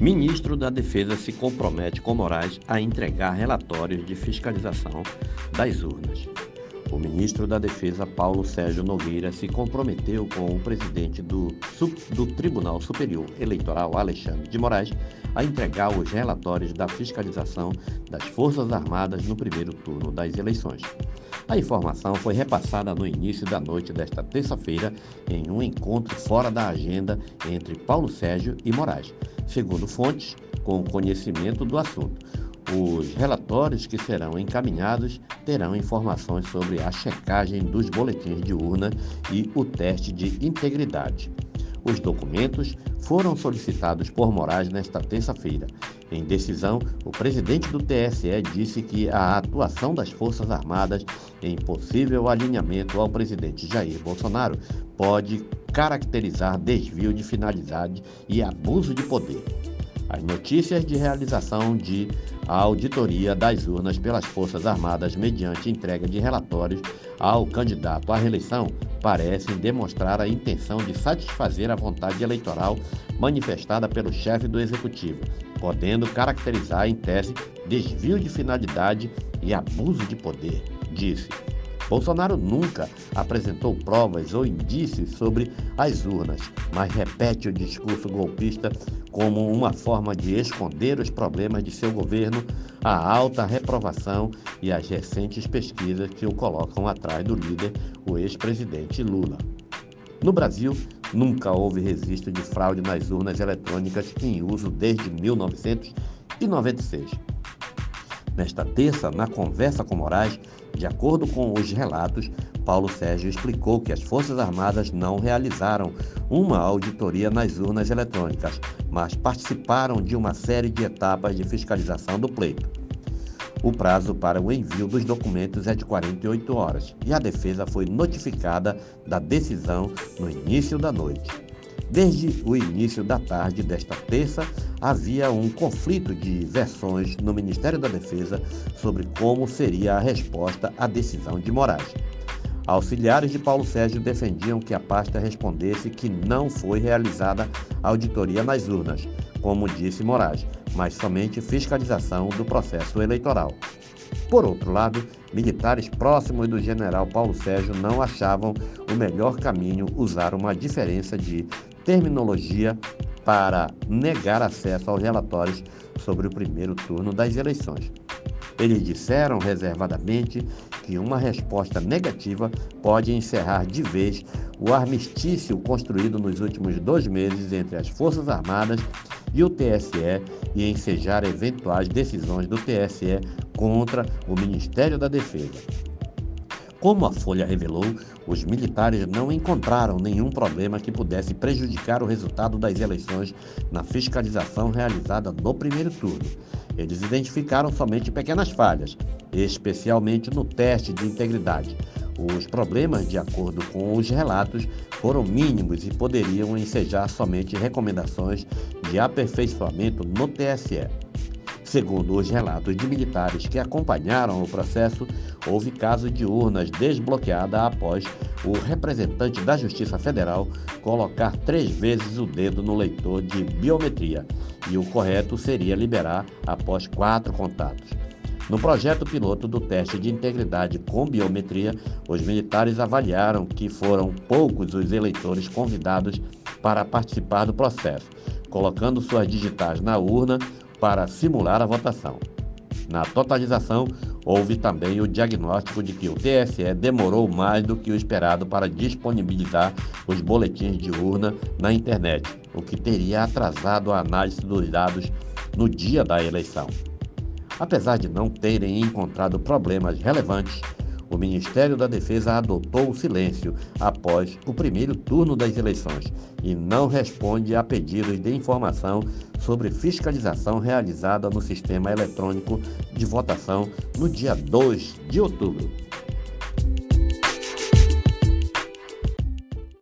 Ministro da Defesa se compromete com Moraes a entregar relatórios de fiscalização das urnas. O ministro da Defesa, Paulo Sérgio Nogueira, se comprometeu com o presidente do, do, Tribunal Superior Eleitoral, Alexandre de Moraes, a entregar os relatórios da fiscalização das Forças Armadas no primeiro turno das eleições. A informação foi repassada no início da noite desta terça-feira em um encontro fora da agenda entre Paulo Sérgio e Moraes, segundo fontes com conhecimento do assunto. Os relatórios que serão encaminhados terão informações sobre a checagem dos boletins de urna e o teste de integridade. Os documentos foram solicitados por Moraes nesta terça-feira. Em decisão, o presidente do TSE disse que a atuação das Forças Armadas em possível alinhamento ao presidente Jair Bolsonaro pode caracterizar desvio de finalidade e abuso de poder. As notícias de realização de auditoria das urnas pelas Forças Armadas mediante entrega de relatórios ao candidato à reeleição parecem demonstrar a intenção de satisfazer a vontade eleitoral manifestada pelo chefe do executivo, podendo caracterizar em tese desvio de finalidade e abuso de poder, disse. Bolsonaro nunca apresentou provas ou indícios sobre as urnas, mas repete o discurso golpista como uma forma de esconder os problemas de seu governo, a alta reprovação e as recentes pesquisas que o colocam atrás do líder, o ex-presidente Lula. No Brasil, nunca houve registro de fraude nas urnas eletrônicas em uso desde 1996. Nesta terça, na conversa com Moraes, de acordo com os relatos, Paulo Sérgio explicou que as Forças Armadas não realizaram uma auditoria nas urnas eletrônicas, mas participaram de uma série de etapas de fiscalização do pleito. O prazo para o envio dos documentos é de 48 horas e a defesa foi notificada da decisão no início da noite. Desde o início da tarde desta terça, havia um conflito de versões no Ministério da Defesa sobre como seria a resposta à decisão de Moraes. Auxiliares de Paulo Sérgio defendiam que a pasta respondesse que não foi realizada auditoria nas urnas, como disse Moraes, mas somente fiscalização do processo eleitoral. Por outro lado, militares próximos do general Paulo Sérgio não achavam o melhor caminho usar uma diferença de terminologia para negar acesso aos relatórios sobre o primeiro turno das eleições. Eles disseram reservadamente que uma resposta negativa pode encerrar de vez o armistício construído nos últimos dois meses entre as Forças Armadas e o TSE e ensejar eventuais decisões do TSE contra o Ministério da Defesa. Como a Folha revelou, os militares não encontraram nenhum problema que pudesse prejudicar o resultado das eleições na fiscalização realizada no primeiro turno. Eles identificaram somente pequenas falhas, especialmente no teste de integridade. Os problemas, de acordo com os relatos, foram mínimos e poderiam ensejar somente recomendações de aperfeiçoamento no TSE. Segundo os relatos de militares que acompanharam o processo, houve caso de urnas desbloqueada após o representante da Justiça Federal colocar três vezes o dedo no leitor de biometria, e o correto seria liberar após quatro contatos. No projeto piloto do teste de integridade com biometria, os militares avaliaram que foram poucos os eleitores convidados para participar do processo, colocando suas digitais na urna para simular a votação. Na totalização, houve também o diagnóstico de que o TSE demorou mais do que o esperado para disponibilizar os boletins de urna na internet, o que teria atrasado a análise dos dados no dia da eleição. Apesar de não terem encontrado problemas relevantes, o Ministério da Defesa adotou o silêncio após o primeiro turno das eleições e não responde a pedidos de informação sobre fiscalização realizada no sistema eletrônico de votação no dia 2 de outubro.